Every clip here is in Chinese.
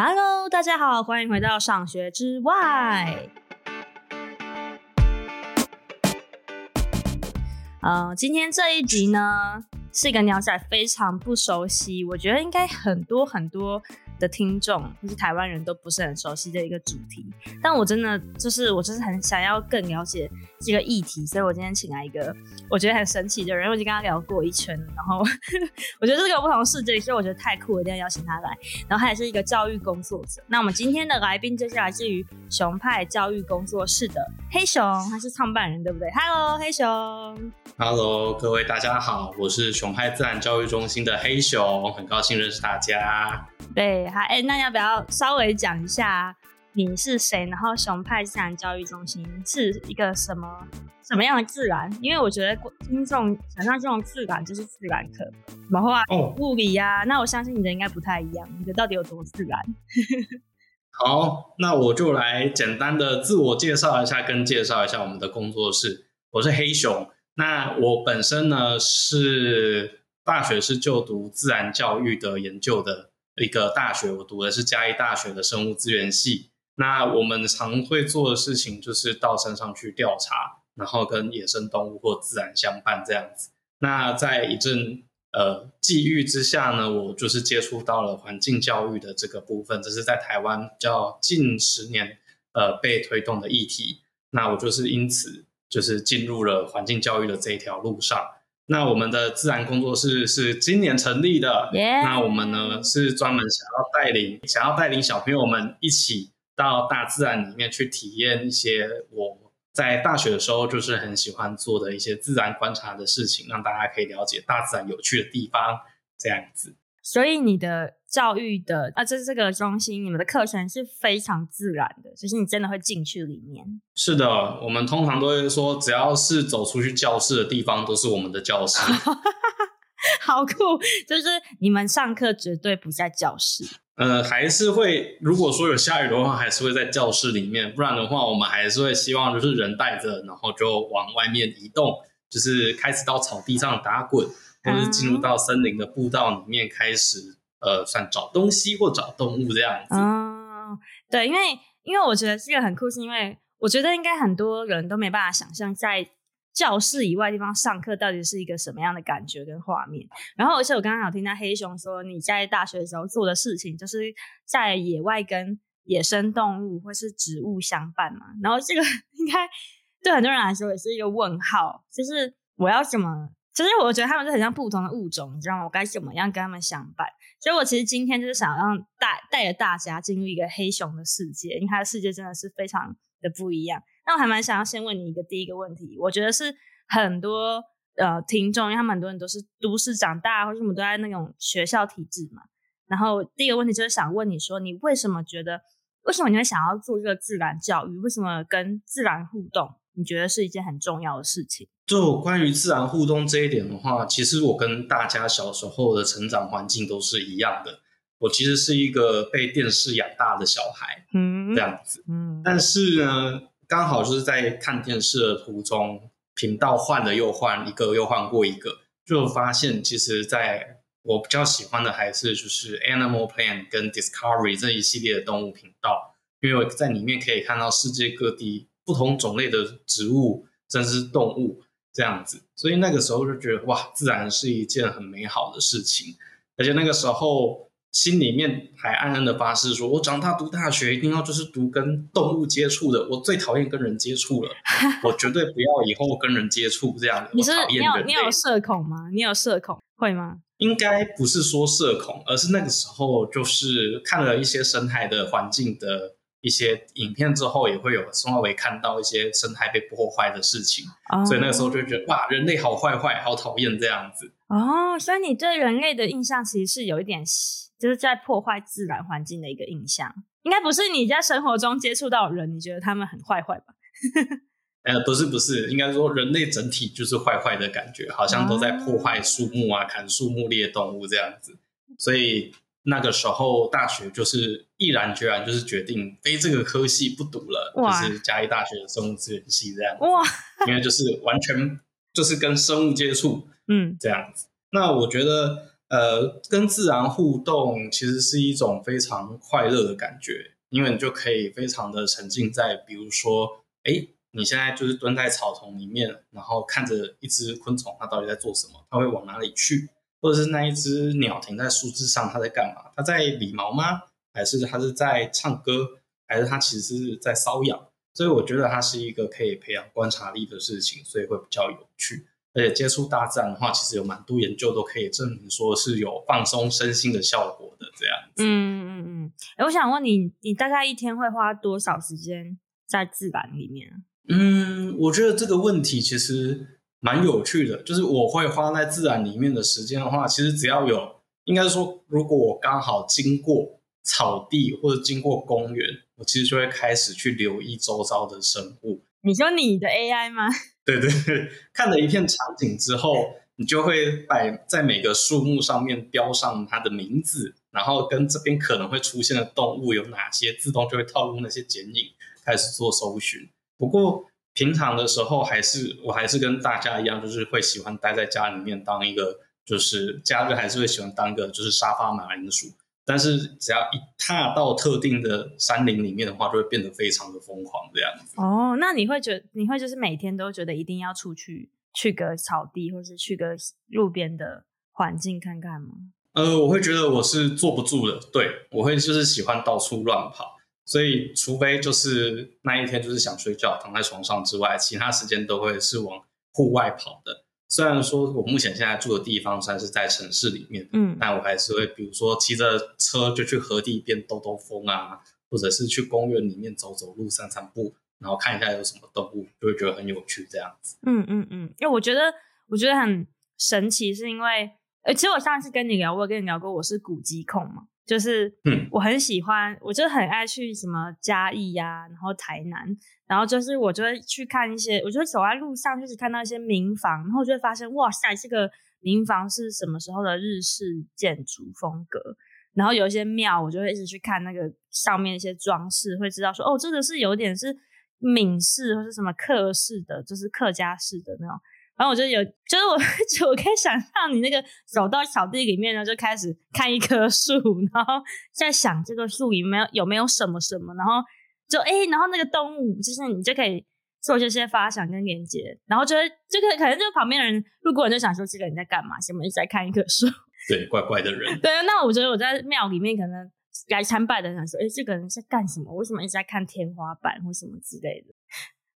Hello，大家好，欢迎回到上学之外。呃，今天这一集呢，是一个鸟仔非常不熟悉，我觉得应该很多很多。的听众就是台湾人都不是很熟悉的一个主题，但我真的就是我就是很想要更了解这个议题，所以我今天请来一个我觉得很神奇的人，我已经跟他聊过一圈，然后 我觉得这是个不同世界，所以我觉得太酷了，一定要邀请他来。然后他也是一个教育工作者。那我们今天的来宾就是来自于熊派教育工作室的黑熊，他是创办人，对不对？Hello，黑熊。Hello，各位大家好，我是熊派自然教育中心的黑熊，很高兴认识大家。对，好，哎，那要不要稍微讲一下你是谁？然后熊派自然教育中心是一个什么什么样的自然？因为我觉得听众想象这种自然就是自然课，然后啊，物理呀、啊，那我相信你的应该不太一样。你的到底有多自然？好，那我就来简单的自我介绍一下，跟介绍一下我们的工作室。我是黑熊。那我本身呢是大学是就读自然教育的研究的一个大学，我读的是嘉义大学的生物资源系。那我们常会做的事情就是到山上去调查，然后跟野生动物或自然相伴这样子。那在一阵呃际遇之下呢，我就是接触到了环境教育的这个部分，这是在台湾较近十年呃被推动的议题。那我就是因此。就是进入了环境教育的这一条路上。那我们的自然工作室是今年成立的。那我们呢是专门想要带领，想要带领小朋友们一起到大自然里面去体验一些我在大学的时候就是很喜欢做的一些自然观察的事情，让大家可以了解大自然有趣的地方，这样子。所以你的教育的啊，这是这个中心，你们的课程是非常自然的，就是你真的会进去里面。是的，我们通常都会说，只要是走出去教室的地方，都是我们的教室。好酷！就是你们上课绝对不在教室。呃，还是会，如果说有下雨的话，还是会在教室里面。不然的话，我们还是会希望就是人带着，然后就往外面移动，就是开始到草地上打滚。或者是进入到森林的步道里面，开始、嗯、呃，算找东西或找动物这样子。哦，对，因为因为我觉得这个很酷，是因为我觉得应该很多人都没办法想象，在教室以外地方上课到底是一个什么样的感觉跟画面。然后，而且我刚刚有听到黑熊说，你在大学的时候做的事情，就是在野外跟野生动物或是植物相伴嘛。然后，这个 应该对很多人来说也是一个问号，就是我要怎么？其实我觉得他们是很像不同的物种，你知道吗？我该怎么样跟他们相伴？所以我其实今天就是想让带带着大家进入一个黑熊的世界，因为它的世界真的是非常的不一样。那我还蛮想要先问你一个第一个问题，我觉得是很多呃听众，因为他们很多人都是都市长大，或者什么都在那种学校体制嘛。然后第一个问题就是想问你说，你为什么觉得，为什么你会想要做这个自然教育？为什么跟自然互动，你觉得是一件很重要的事情？就关于自然互动这一点的话，其实我跟大家小时候的成长环境都是一样的。我其实是一个被电视养大的小孩，嗯，这样子，嗯。但是呢，刚好就是在看电视的途中，频道换了又换，一个又换过一个，就发现其实在我比较喜欢的还是就是 Animal Planet 跟 Discovery 这一系列的动物频道，因为我在里面可以看到世界各地不同种类的植物，甚至是动物。这样子，所以那个时候就觉得哇，自然是一件很美好的事情，而且那个时候心里面还暗暗的发誓说，我长大读大学一定要就是读跟动物接触的，我最讨厌跟人接触了，我绝对不要以后跟人接触这样的。你是你有你有社恐吗？你有社恐会吗？应该不是说社恐，而是那个时候就是看了一些生态的环境的。一些影片之后也会有宋浩伟看到一些生态被破坏的事情，oh. 所以那个时候就觉得哇，人类好坏坏，好讨厌这样子。哦，oh, 所以你对人类的印象其实是有一点，就是在破坏自然环境的一个印象，应该不是你在生活中接触到人，你觉得他们很坏坏吧？呃，不是不是，应该说人类整体就是坏坏的感觉，好像都在破坏树木啊，oh. 砍树木猎动物这样子，所以。那个时候大学就是毅然决然就是决定非这个科系不读了，就是嘉义大学的生物资源系这样，哇，因为就是完全就是跟生物接触，嗯，这样子。那我觉得呃，跟自然互动其实是一种非常快乐的感觉，因为你就可以非常的沉浸在，比如说，哎，你现在就是蹲在草丛里面，然后看着一只昆虫，它到底在做什么，它会往哪里去，或者是那一只鸟停在树枝上，它在干嘛？它在理毛吗？还是它是在唱歌？还是它其实是在瘙痒？所以我觉得它是一个可以培养观察力的事情，所以会比较有趣。而且接触大自然的话，其实有蛮多研究都可以证明说是有放松身心的效果的。这样子，嗯嗯嗯。哎，我想问你，你大概一天会花多少时间在自然里面？嗯，我觉得这个问题其实蛮有趣的。就是我会花在自然里面的时间的话，其实只要有，应该说，如果我刚好经过草地或者经过公园，我其实就会开始去留意周遭的生物。你说你的 AI 吗？对对对，看了一片场景之后，你就会摆在每个树木上面标上它的名字，然后跟这边可能会出现的动物有哪些，自动就会套入那些剪影，开始做搜寻。不过平常的时候，还是我还是跟大家一样，就是会喜欢待在家里面当一个，就是假日还是会喜欢当一个就是沙发马铃薯。但是只要一踏到特定的山林里面的话，就会变得非常的疯狂这样子。哦，那你会觉得你会就是每天都觉得一定要出去去个草地，或是去个路边的环境看看吗？呃，我会觉得我是坐不住的，对，我会就是喜欢到处乱跑，所以除非就是那一天就是想睡觉躺在床上之外，其他时间都会是往户外跑的。虽然说我目前现在住的地方算是在城市里面，嗯，但我还是会，比如说骑着车就去河堤边兜兜风啊，或者是去公园里面走走路、散散步，然后看一下有什么动物，就会觉得很有趣这样子。嗯嗯嗯，因为我觉得我觉得很神奇，是因为，呃，其实我上次跟你聊过，我跟你聊过，我是古迹控嘛。就是，嗯，我很喜欢，我就很爱去什么嘉义呀、啊，然后台南，然后就是我就会去看一些，我就会走在路上，就是看到一些民房，然后就会发现，哇塞，这个民房是什么时候的日式建筑风格？然后有一些庙，我就会一直去看那个上面一些装饰，会知道说，哦，这个是有点是闽式或是什么客式的，就是客家式的那种。然后我就有，就是我，就我可以想象你那个走到草地里面呢，就开始看一棵树，然后在想这个树里面有没有什么什么，然后就哎，然后那个动物，就是你就可以做这些发想跟连接，然后就会这个可能就旁边的人路过人就想说，这个人在干嘛？什么一直在看一棵树？对，怪怪的人。对，那我觉得我在庙里面可能来参拜的人想说，哎，这个人在干什么？为什么一直在看天花板或什么之类的？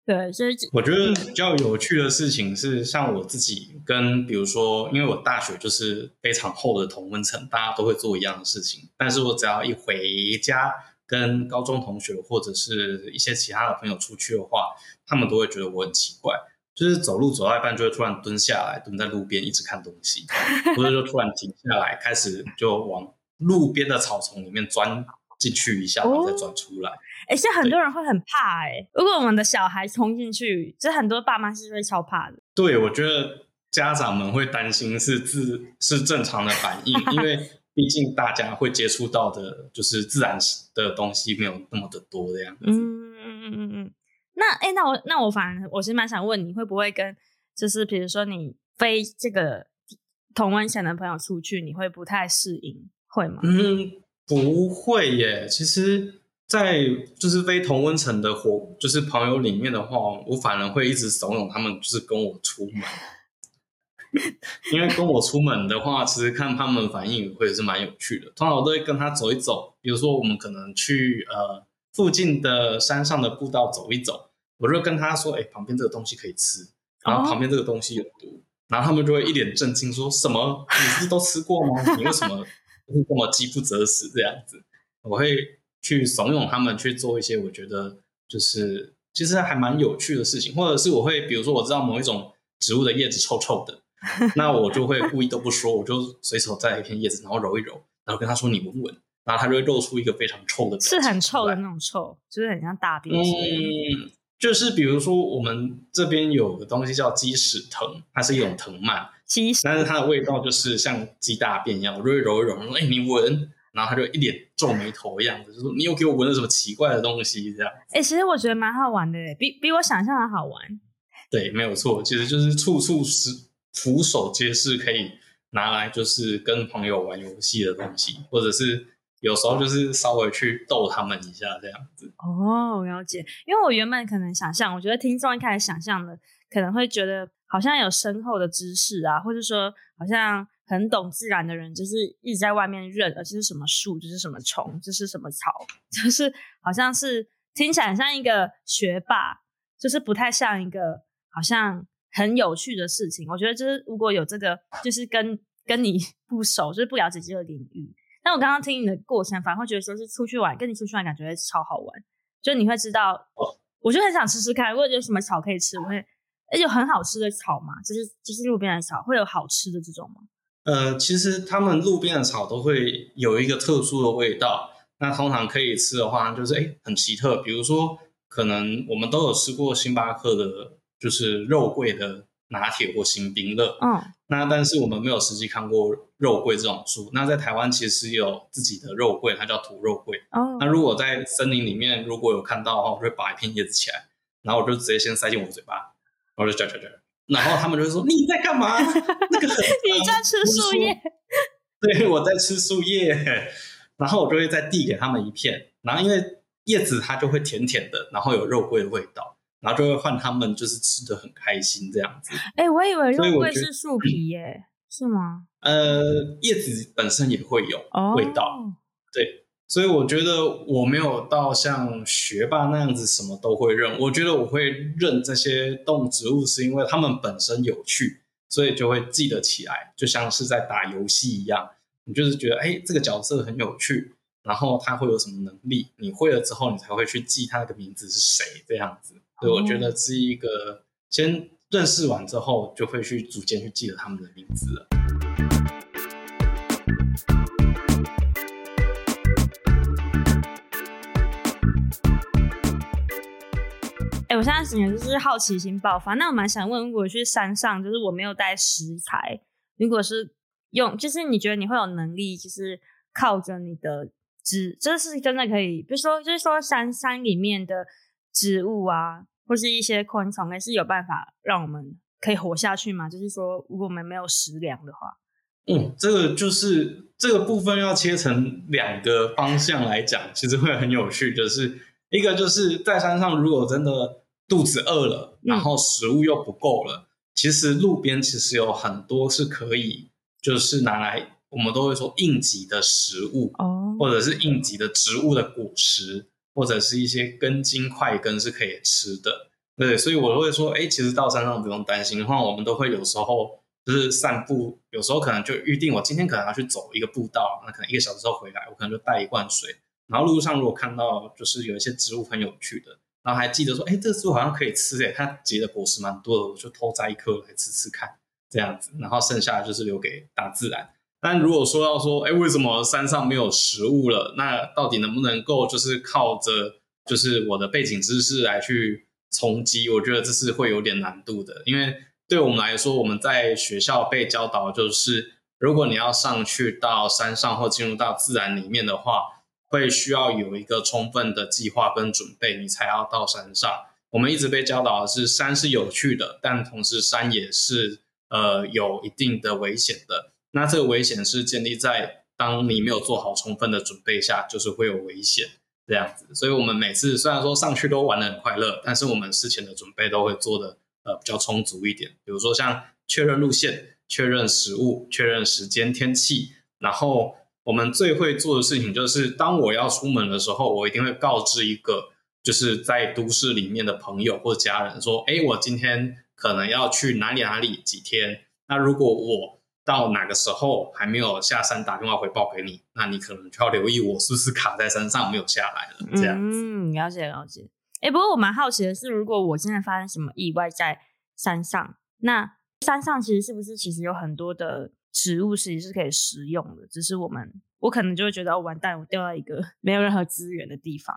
对，所以我觉得比较有趣的事情是，像我自己跟比如说，因为我大学就是非常厚的同温层，大家都会做一样的事情。但是我只要一回家，跟高中同学或者是一些其他的朋友出去的话，他们都会觉得我很奇怪，就是走路走到一半就会突然蹲下来，蹲在路边一直看东西，或者就突然停下来，开始就往路边的草丛里面钻进去一下，然后再钻出来。哎，现在很多人会很怕哎、欸。如果我们的小孩冲进去，其实很多爸妈是会超怕的。对，我觉得家长们会担心是自 是正常的反应，因为毕竟大家会接触到的就是自然的东西没有那么的多的样子。嗯嗯嗯嗯嗯。那哎，那我那我反而我是蛮想问你会不会跟就是比如说你非这个同温层的朋友出去，你会不太适应，会吗？嗯，不会耶，其实。在就是非同温层的伙，就是朋友里面的话，我反而会一直怂恿他们，就是跟我出门。因为跟我出门的话，其实看他们反应会是蛮有趣的。通常我都会跟他走一走，比如说我们可能去呃附近的山上的步道走一走，我就跟他说：“哎，旁边这个东西可以吃，然后旁边这个东西有毒。哦”然后他们就会一脸震惊，说什么：“你是都吃过吗？你为什么会这么饥不择食这样子？”我会。去怂恿他们去做一些我觉得就是其实还蛮有趣的事情，或者是我会比如说我知道某一种植物的叶子臭臭的，那我就会故意都不说，我就随手摘一片叶子，然后揉一揉，然后跟他说你闻闻，然后他就会露出一个非常臭的，是很臭的那种臭，就是很像大便。嗯，就是比如说我们这边有个东西叫鸡屎藤，它是一种藤蔓，但是它的味道就是像鸡大便一样，我就会揉一揉，说哎你闻。然后他就一脸皱眉头的样子，就说：“你又给我闻了什么奇怪的东西？”这样。哎、欸，其实我觉得蛮好玩的，比比我想象的好玩。对，没有错，其实就是处处是俯首皆是，可以拿来就是跟朋友玩游戏的东西，或者是有时候就是稍微去逗他们一下这样子。哦，了解。因为我原本可能想象，我觉得听众一开始想象的可能会觉得好像有深厚的知识啊，或者说好像很懂自然的人，就是一直在外面认，而且是什么树，就是什么虫，就是什么草，就是好像是听起来很像一个学霸，就是不太像一个好像。很有趣的事情，我觉得就是如果有这个，就是跟跟你 不熟，就是不了解这个领域。但我刚刚听你的过程，反而会觉得说是出去玩，跟你出去玩感觉会超好玩。就你会知道，哦、我就很想吃吃看，如果有什么草可以吃，我会，而且有很好吃的草嘛，就是就是路边的草，会有好吃的这种吗？呃，其实他们路边的草都会有一个特殊的味道。那通常可以吃的话，就是哎很奇特，比如说可能我们都有吃过星巴克的。就是肉桂的拿铁或星冰乐，嗯，那但是我们没有实际看过肉桂这种树。那在台湾其实有自己的肉桂，它叫土肉桂。哦，那如果在森林里面如果有看到的话，我会拔一片叶子起来，然后我就直接先塞进我嘴巴，然后就嚼嚼嚼，然后他们就会说你在干嘛？那个 你在吃树叶？对，我在吃树叶。然后我就会再递给他们一片，然后因为叶子它就会甜甜的，然后有肉桂的味道。然后就会换他们，就是吃的很开心这样子。哎、欸，我以为肉桂是树皮耶，是吗？呃，叶子本身也会有味道。Oh. 对，所以我觉得我没有到像学霸那样子什么都会认。我觉得我会认这些动植物，是因为它们本身有趣，所以就会记得起来，就像是在打游戏一样。你就是觉得，哎，这个角色很有趣，然后他会有什么能力？你会了之后，你才会去记他的名字是谁这样子。对，我觉得是一个先认识完之后，就会去逐渐去记得他们的名字了。我现在整个就是好奇心爆发。那我蛮想问，如果去山上，就是我没有带食材，如果是用，就是你觉得你会有能力，就是靠着你的植，这是真的可以，比如说，就是说山山里面的。植物啊，或是一些昆虫，还是有办法让我们可以活下去吗？就是说，如果我们没有食粮的话，嗯，这个就是这个部分要切成两个方向来讲，其实会很有趣。就是一个就是在山上，如果真的肚子饿了，然后食物又不够了，嗯、其实路边其实有很多是可以，就是拿来我们都会说应急的食物，哦，或者是应急的植物的果实。或者是一些根茎块根是可以吃的，对，所以我会说，哎，其实到山上不用担心的话，我们都会有时候就是散步，有时候可能就预定我今天可能要去走一个步道，那可能一个小时后回来，我可能就带一罐水，然后路上如果看到就是有一些植物很有趣的，然后还记得说，哎，这个树好像可以吃，哎，它结的果实蛮多的，我就偷摘一颗来吃吃看，这样子，然后剩下的就是留给大自然。但如果说要说，哎，为什么山上没有食物了？那到底能不能够就是靠着就是我的背景知识来去充饥？我觉得这是会有点难度的，因为对我们来说，我们在学校被教导就是，如果你要上去到山上或进入到自然里面的话，会需要有一个充分的计划跟准备，你才要到山上。我们一直被教导的是，山是有趣的，但同时山也是呃有一定的危险的。那这个危险是建立在当你没有做好充分的准备下，就是会有危险这样子。所以，我们每次虽然说上去都玩得很快乐，但是我们事前的准备都会做的呃比较充足一点。比如说像确认路线、确认食物、确认时间、天气。然后我们最会做的事情就是，当我要出门的时候，我一定会告知一个就是在都市里面的朋友或家人说：“哎，我今天可能要去哪里哪里几天。”那如果我到哪个时候还没有下山打电话回报给你，那你可能就要留意我是不是卡在山上没有下来了。这样子，嗯，了解了解。哎，不过我蛮好奇的是，如果我现在发生什么意外在山上，那山上其实是不是其实有很多的植物其实是可以食用的？只是我们我可能就会觉得哦，完蛋，我掉到一个 没有任何资源的地方。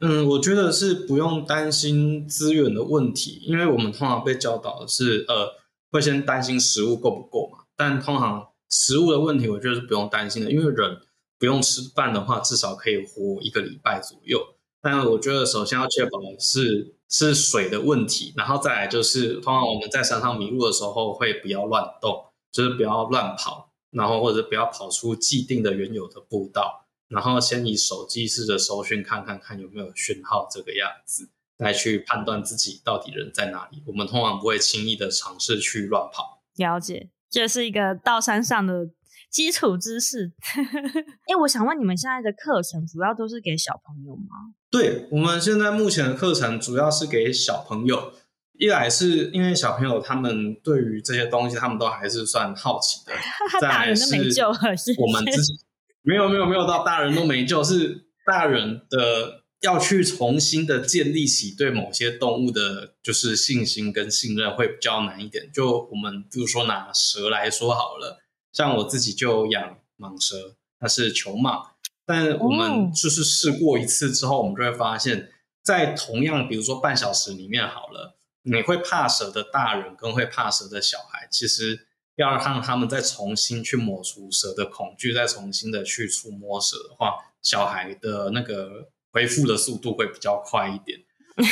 嗯，我觉得是不用担心资源的问题，因为我们通常被教导的是呃，会先担心食物够不够嘛。但通常食物的问题，我觉得是不用担心的，因为人不用吃饭的话，至少可以活一个礼拜左右。但我觉得首先要确保的是是水的问题，然后再来就是，通常我们在山上迷路的时候会不要乱动，就是不要乱跑，然后或者不要跑出既定的原有的步道，然后先以手机试着搜寻看看看有没有讯号这个样子，来去判断自己到底人在哪里。我们通常不会轻易的尝试去乱跑。了解，这是一个到山上的基础知识。哎，我想问你们现在的课程主要都是给小朋友吗？对，我们现在目前的课程主要是给小朋友。一来是因为小朋友他们对于这些东西，他们都还是算好奇的。大人都没救了，是我们自己没有没有没有到大人都没救，是大人的要去重新的建立起对某些动物的，就是信心跟信任会比较难一点。就我们比如说拿蛇来说好了，像我自己就养蟒蛇，它是球蟒，但我们就是试过一次之后，我们就会发现，在同样比如说半小时里面好了。你会怕蛇的大人跟会怕蛇的小孩，其实要让他们再重新去抹除蛇的恐惧，再重新的去触摸蛇的话，小孩的那个恢复的速度会比较快一点。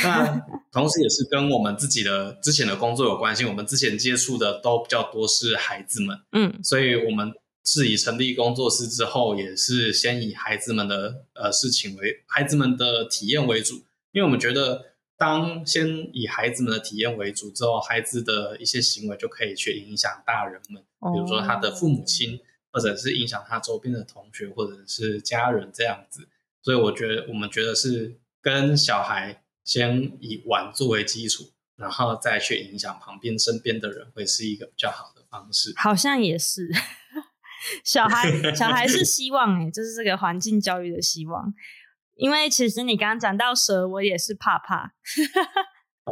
那 同时也是跟我们自己的之前的工作有关系，我们之前接触的都比较多是孩子们，嗯，所以我们是以成立工作室之后，也是先以孩子们的呃事情为孩子们的体验为主，因为我们觉得。当先以孩子们的体验为主之后，孩子的一些行为就可以去影响大人们，比如说他的父母亲，或者是影响他周边的同学或者是家人这样子。所以我觉得，我们觉得是跟小孩先以玩作为基础，然后再去影响旁边身边的人，会是一个比较好的方式。好像也是，小孩小孩是希望哎，就是这个环境教育的希望。因为其实你刚刚讲到蛇，我也是怕怕。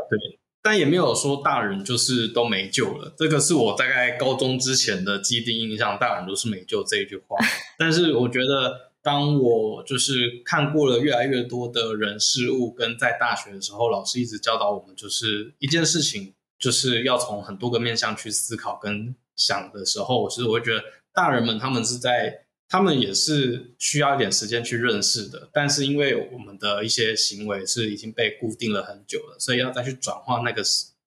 对，但也没有说大人就是都没救了。这个是我大概高中之前的既定印象，大人都是没救这一句话。但是我觉得，当我就是看过了越来越多的人事物，跟在大学的时候，老师一直教导我们，就是一件事情，就是要从很多个面向去思考跟想的时候，其实我会觉得大人们他们是在。他们也是需要一点时间去认识的，但是因为我们的一些行为是已经被固定了很久了，所以要再去转化那个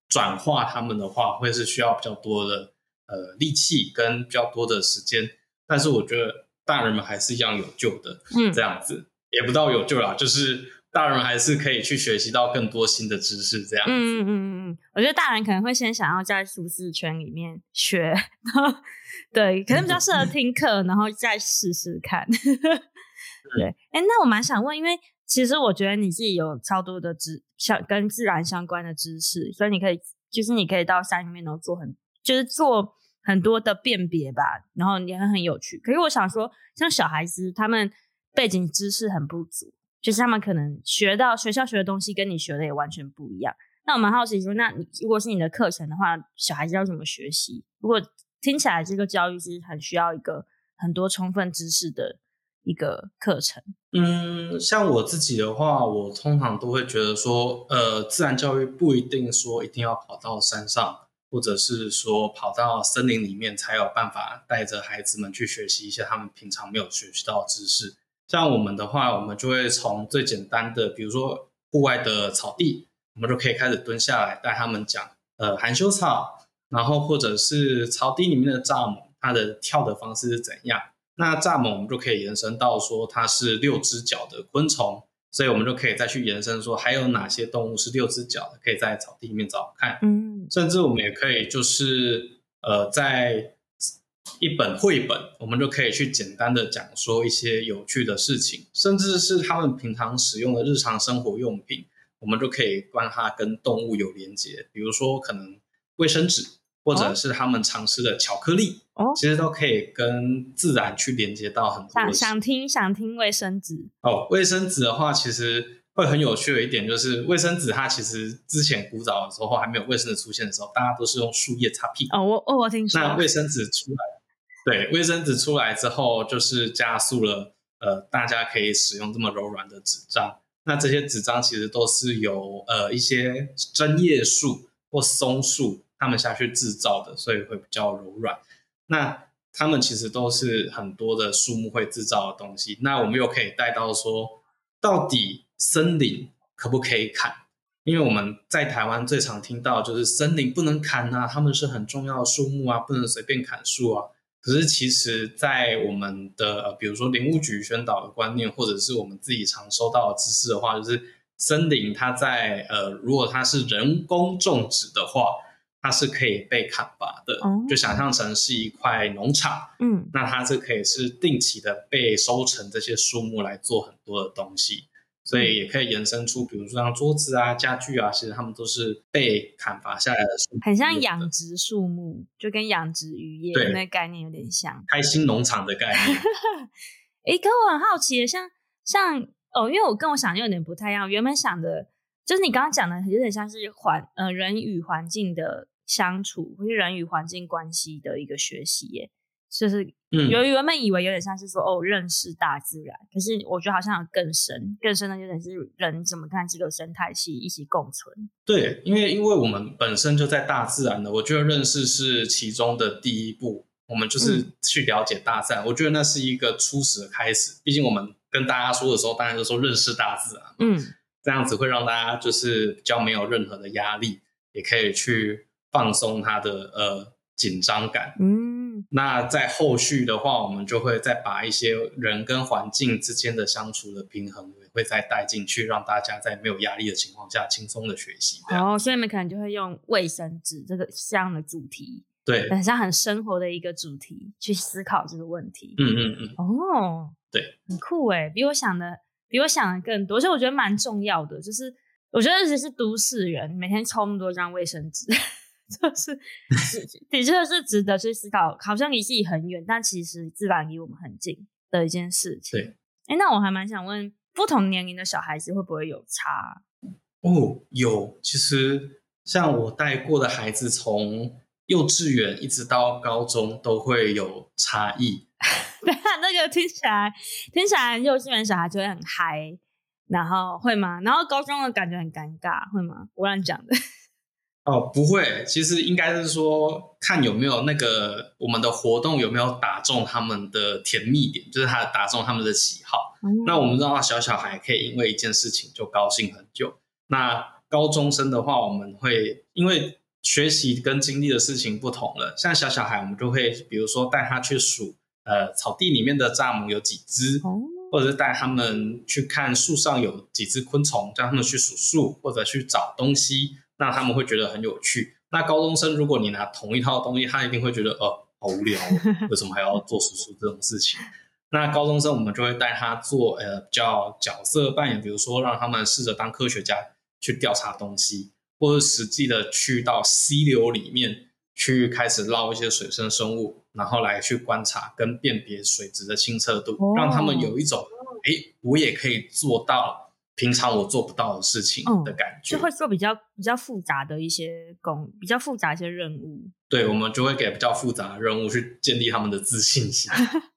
转化他们的话，会是需要比较多的呃力气跟比较多的时间。但是我觉得大人们还是一样有救的，嗯，这样子也不到有救啦，就是大人们还是可以去学习到更多新的知识，这样子。嗯嗯嗯嗯，我觉得大人可能会先想要在舒适圈里面学。对，可能比较适合听课，然后再试试看。对，哎，那我蛮想问，因为其实我觉得你自己有超多的知相跟自然相关的知识，所以你可以，就是你可以到山里面，然后做很，就是做很多的辨别吧，然后也很很有趣。可是我想说，像小孩子，他们背景知识很不足，就是他们可能学到学校学的东西跟你学的也完全不一样。那我蛮好奇说，那你如果是你的课程的话，小孩子要怎么学习？如果听起来这个教育是很需要一个很多充分知识的一个课程。嗯，像我自己的话，我通常都会觉得说，呃，自然教育不一定说一定要跑到山上，或者是说跑到森林里面才有办法带着孩子们去学习一些他们平常没有学习到的知识。像我们的话，我们就会从最简单的，比如说户外的草地，我们就可以开始蹲下来带他们讲，呃，含羞草。然后或者是草地里面的蚱蜢，它的跳的方式是怎样？那蚱蜢我们就可以延伸到说它是六只脚的昆虫，所以我们就可以再去延伸说还有哪些动物是六只脚的，可以在草地里面找看。嗯，甚至我们也可以就是呃，在一本绘本，我们就可以去简单的讲说一些有趣的事情，甚至是他们平常使用的日常生活用品，我们就可以让它跟动物有连接，比如说可能卫生纸。或者是他们常吃的巧克力，哦，其实都可以跟自然去连接到很多。想想听，想听卫生纸哦。卫生纸的话，其实会很有趣的一点就是，卫生纸它其实之前古早的时候还没有卫生纸出现的时候，大家都是用树叶擦屁股。哦，我哦，我听说。那卫生纸出来，对，卫生纸出来之后，就是加速了呃，大家可以使用这么柔软的纸张。那这些纸张其实都是由呃一些针叶树或松树。他们下去制造的，所以会比较柔软。那他们其实都是很多的树木会制造的东西。那我们又可以带到说，到底森林可不可以砍？因为我们在台湾最常听到就是森林不能砍啊，它们是很重要的树木啊，不能随便砍树啊。可是其实，在我们的比如说林务局宣导的观念，或者是我们自己常收到的知识的话，就是森林它在呃，如果它是人工种植的话，它是可以被砍伐的。哦、就想象成是一块农场，嗯，那它是可以是定期的被收成这些树木来做很多的东西。所以也可以延伸出，比如说像桌子啊、家具啊，其实它们都是被砍伐下来的树木，很像养殖树木，就跟养殖渔业那个概念有点像，开心农场的概念。哎、欸，可我很好奇，像像哦，因为我跟我想的有点不太一样，原本想的就是你刚刚讲的，有点像是环呃人与环境的相处，或是人与环境关系的一个学习耶。就是，有原本以为有点像是说哦，认识大自然，可是我觉得好像有更深、更深的有点是人怎么看这个生态系一起共存。对，因为因为我们本身就在大自然的，我觉得认识是其中的第一步。我们就是去了解大自然，嗯、我觉得那是一个初始的开始。毕竟我们跟大家说的时候，当然就说认识大自然，嗯，这样子会让大家就是比较没有任何的压力，也可以去放松他的呃紧张感，嗯。那在后续的话，我们就会再把一些人跟环境之间的相处的平衡，也会再带进去，让大家在没有压力的情况下轻松的学习。哦，所以你们可能就会用卫生纸这个这样的主题，对，很像很生活的一个主题去思考这个问题。嗯嗯嗯。哦，对，很酷哎，比我想的比我想的更多，所以我觉得蛮重要的。就是我觉得其是都市人每天抽那么多张卫生纸。就是，的确是值得去思考。好像离自己很远，但其实自然离我们很近的一件事情。对，哎，那我还蛮想问，不同年龄的小孩子会不会有差？哦，有。其实像我带过的孩子，从幼稚园一直到高中都会有差异。那个听起来听起来幼稚园小孩就会很嗨，然后会吗？然后高中的感觉很尴尬，会吗？我乱讲的。哦，不会，其实应该是说，看有没有那个我们的活动有没有打中他们的甜蜜点，就是他打中他们的喜好。嗯、那我们知道，小小孩可以因为一件事情就高兴很久。那高中生的话，我们会因为学习跟经历的事情不同了，像小小孩，我们就会比如说带他去数，呃，草地里面的蚱蜢有几只，嗯、或者是带他们去看树上有几只昆虫，让他们去数数或者去找东西。那他们会觉得很有趣。那高中生，如果你拿同一套东西，他一定会觉得，呃，好无聊，为什么还要做数数这种事情？那高中生，我们就会带他做，呃，比较角色扮演，比如说让他们试着当科学家去调查东西，或者实际的去到溪流里面去开始捞一些水生生物，然后来去观察跟辨别水质的清澈度，让他们有一种，哎，我也可以做到。平常我做不到的事情的感觉，就会做比较比较复杂的一些工，比较复杂一些任务。对，我们就会给比较复杂的任务去建立他们的自信心。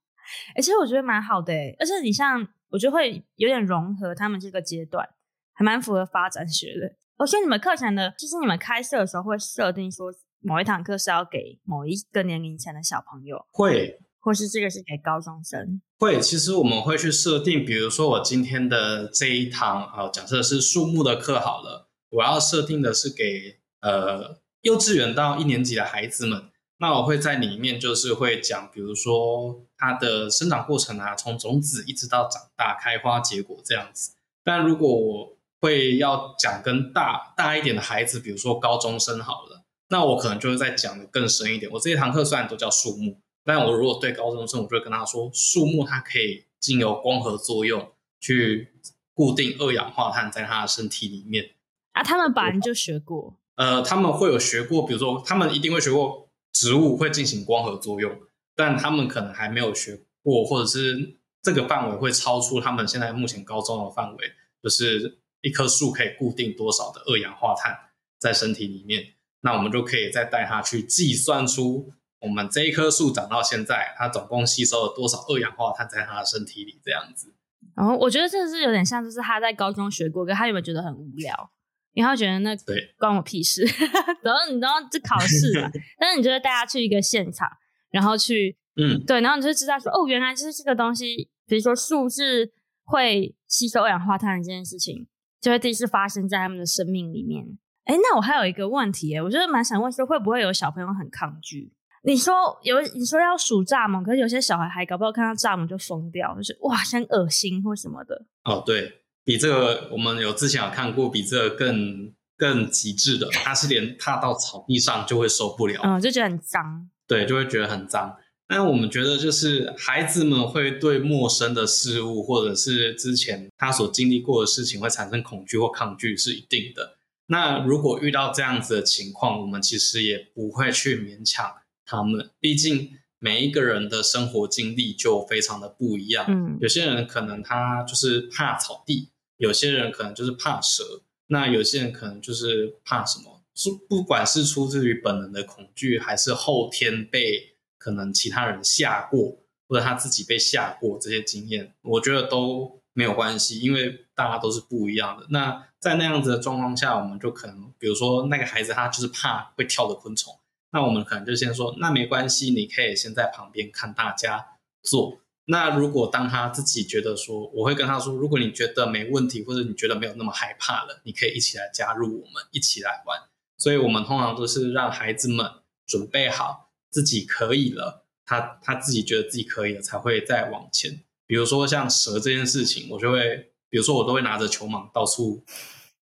而且我觉得蛮好的，而且你像我觉得会有点融合他们这个阶段，还蛮符合发展学的。而且你们课程的，就是你们开设的时候会设定说某一堂课是要给某一个年龄层的小朋友，会。或是这个是给高中生？会，其实我们会去设定，比如说我今天的这一堂啊，假设是树木的课好了，我要设定的是给呃幼稚园到一年级的孩子们，那我会在里面就是会讲，比如说它的生长过程啊，从种子一直到长大、开花、结果这样子。但如果我会要讲跟大大一点的孩子，比如说高中生好了，那我可能就会再讲的更深一点。我这一堂课虽然都叫树木。但我如果对高中生，我就会跟他说，树木它可以经由光合作用去固定二氧化碳在它的身体里面。啊，他们本来就学过。呃，他们会有学过，比如说他们一定会学过植物会进行光合作用，但他们可能还没有学过，或者是这个范围会超出他们现在目前高中的范围，就是一棵树可以固定多少的二氧化碳在身体里面，那我们就可以再带他去计算出。我们这一棵树长到现在，它总共吸收了多少二氧化碳在它的身体里？这样子。然后、哦、我觉得这是有点像，就是他在高中学过，可他有没有觉得很无聊？因为他觉得那对关我屁事。然后你知道这考试嘛？但是你就会带他去一个现场，然后去嗯对，然后你就知道说哦，原来就是这个东西，比如说树是会吸收二氧化碳的这件事情，就会第一次发生在他们的生命里面。哎，那我还有一个问题，我觉得蛮想问说，会不会有小朋友很抗拒？你说有，你说要数蚱蜢，可是有些小孩还搞不好看到蚱蜢就疯掉，就是哇，很恶心或什么的。哦，对，比这个我们有之前有看过比这个更更极致的，他是连踏到草地上就会受不了，嗯，就觉得很脏，对，就会觉得很脏。那我们觉得，就是孩子们会对陌生的事物，或者是之前他所经历过的事情，会产生恐惧或抗拒，是一定的。那如果遇到这样子的情况，我们其实也不会去勉强他们，毕竟每一个人的生活经历就非常的不一样。嗯，有些人可能他就是怕草地，有些人可能就是怕蛇，那有些人可能就是怕什么？是不管是出自于本能的恐惧，还是后天被。可能其他人吓过，或者他自己被吓过，这些经验，我觉得都没有关系，因为大家都是不一样的。那在那样子的状况下，我们就可能，比如说那个孩子他就是怕会跳的昆虫，那我们可能就先说，那没关系，你可以先在旁边看大家做。那如果当他自己觉得说，我会跟他说，如果你觉得没问题，或者你觉得没有那么害怕了，你可以一起来加入我们，一起来玩。所以我们通常都是让孩子们准备好。自己可以了，他他自己觉得自己可以了，才会再往前。比如说像蛇这件事情，我就会，比如说我都会拿着球蟒到处，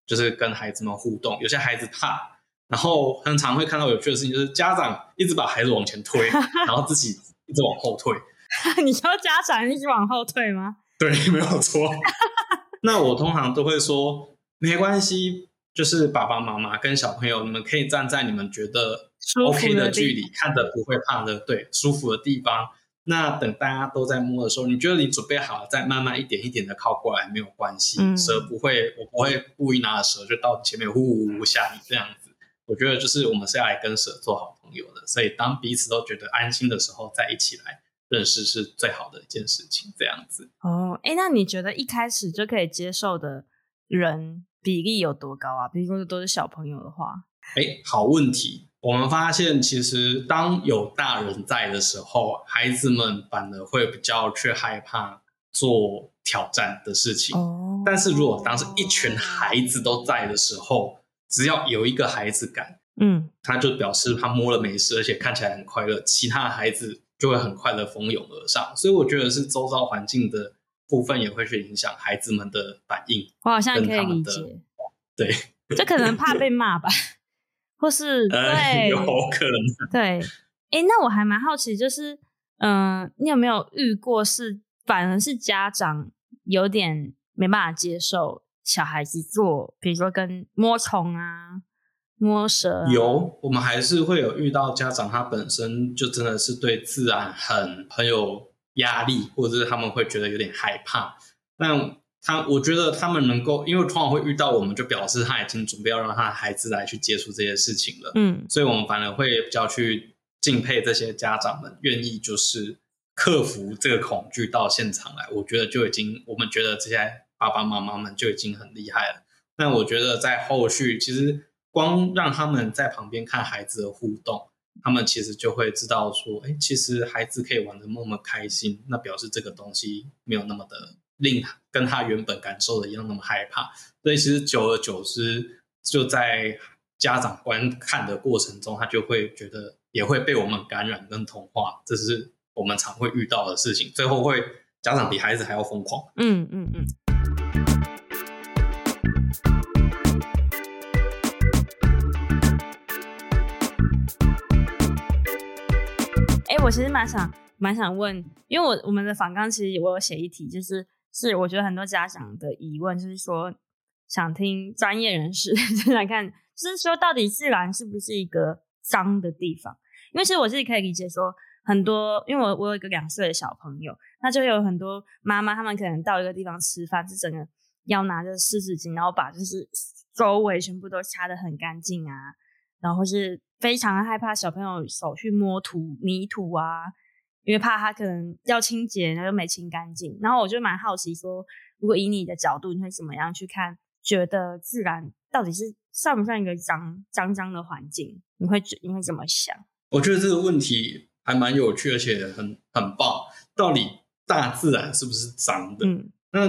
就是跟孩子们互动。有些孩子怕，然后很常会看到有趣的事情，就是家长一直把孩子往前推，然后自己一直往后退。你说家长一直往后退吗？对，没有错。那我通常都会说，没关系。就是爸爸妈妈跟小朋友，你们可以站在你们觉得 OK 的距离，看着不会怕的，对，舒服的地方。那等大家都在摸的时候，你觉得你准备好了，再慢慢一点一点的靠过来，没有关系。嗯、蛇不会，我不会故意拿着蛇就到前面呼呼呼吓你这样子。我觉得就是我们是要来跟蛇做好朋友的，所以当彼此都觉得安心的时候，再一起来认识是最好的一件事情。这样子。哦，哎，那你觉得一开始就可以接受的人？比例有多高啊？比如说都是小朋友的话，哎，好问题。我们发现，其实当有大人在的时候，孩子们反而会比较去害怕做挑战的事情。哦。但是如果当时一群孩子都在的时候，只要有一个孩子敢，嗯，他就表示他摸了没事，而且看起来很快乐，其他的孩子就会很快的蜂拥而上。所以我觉得是周遭环境的。部分也会去影响孩子们的反应，我好像可以理解。对，这可能怕被骂吧，或是对、呃，有可能。对，哎，那我还蛮好奇，就是，嗯、呃，你有没有遇过是反而是家长有点没办法接受小孩子做，比如说跟摸虫啊、摸蛇啊？有，我们还是会有遇到家长，他本身就真的是对自然很很有。压力，或者是他们会觉得有点害怕。但他，我觉得他们能够，因为通常会遇到我们，就表示他已经准备要让他的孩子来去接触这些事情了。嗯，所以我们反而会比较去敬佩这些家长们愿意就是克服这个恐惧到现场来。我觉得就已经，我们觉得这些爸爸妈妈们就已经很厉害了。那我觉得在后续，其实光让他们在旁边看孩子的互动。他们其实就会知道说，哎，其实孩子可以玩的那么开心，那表示这个东西没有那么的令他跟他原本感受的一样那么害怕。所以其实久而久之，就在家长观看的过程中，他就会觉得也会被我们感染跟同化，这是我们常会遇到的事情。最后会家长比孩子还要疯狂。嗯嗯嗯。我其实蛮想蛮想问，因为我我们的访纲其实我有写一题，就是是我觉得很多家长的疑问，就是说想听专业人士 来看，就是说到底自然是不是一个脏的地方？因为其实我自己可以理解说，很多因为我我有一个两岁的小朋友，那就有很多妈妈他们可能到一个地方吃饭，是整个要拿着湿纸巾，然后把就是周围全部都擦得很干净啊，然后是。非常害怕小朋友手去摸土泥土啊，因为怕他可能要清洁，然后又没清干净。然后我就蛮好奇说，如果以你的角度，你会怎么样去看？觉得自然到底是算不算一个脏脏脏的环境？你会你会怎么想？我觉得这个问题还蛮有趣，而且很很棒。到底大自然是不是脏的？嗯，那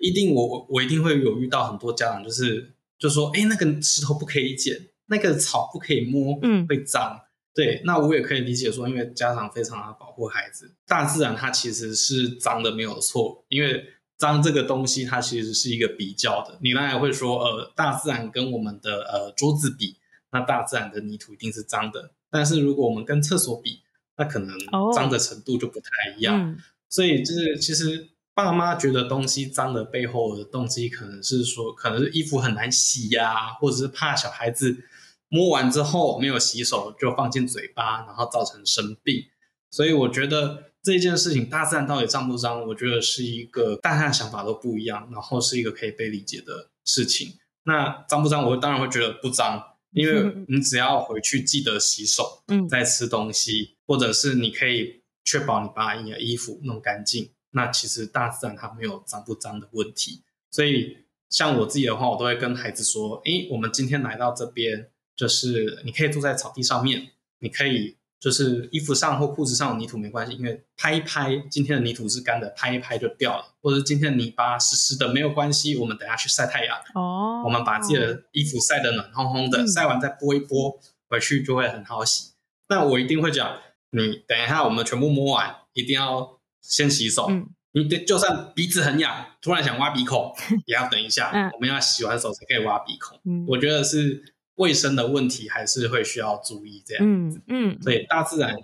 一定我我一定会有遇到很多家长，就是就说，哎，那个石头不可以捡，那个草不可以摸，嗯，会脏。对，那我也可以理解说，因为家长非常的保护孩子，大自然它其实是脏的没有错，因为脏这个东西它其实是一个比较的。你当然会说，呃，大自然跟我们的呃桌子比，那大自然的泥土一定是脏的。但是如果我们跟厕所比，那可能脏的程度就不太一样。Oh, 嗯、所以就是其实爸妈觉得东西脏的背后的动机，可能是说，可能是衣服很难洗呀、啊，或者是怕小孩子。摸完之后没有洗手就放进嘴巴，然后造成生病。所以我觉得这件事情，大自然到底脏不脏？我觉得是一个大家的想法都不一样，然后是一个可以被理解的事情。那脏不脏？我当然会觉得不脏，因为 你只要回去记得洗手，嗯，再吃东西，或者是你可以确保你把你的衣服弄干净，那其实大自然它没有脏不脏的问题。所以像我自己的话，我都会跟孩子说：“诶，我们今天来到这边。”就是你可以坐在草地上面，你可以就是衣服上或裤子上有泥土没关系，因为拍一拍，今天的泥土是干的，拍一拍就掉了。或者今天的泥巴湿湿的没有关系，我们等下去晒太阳。哦，我们把自己的衣服晒得暖烘烘的，嗯、晒完再拨一拨，回去就会很好洗。那我一定会讲，你等一下我们全部摸完，一定要先洗手。嗯、你就算鼻子很痒，突然想挖鼻孔，也要等一下，嗯、我们要洗完手才可以挖鼻孔。嗯、我觉得是。卫生的问题还是会需要注意这样子，嗯，嗯，所以大自然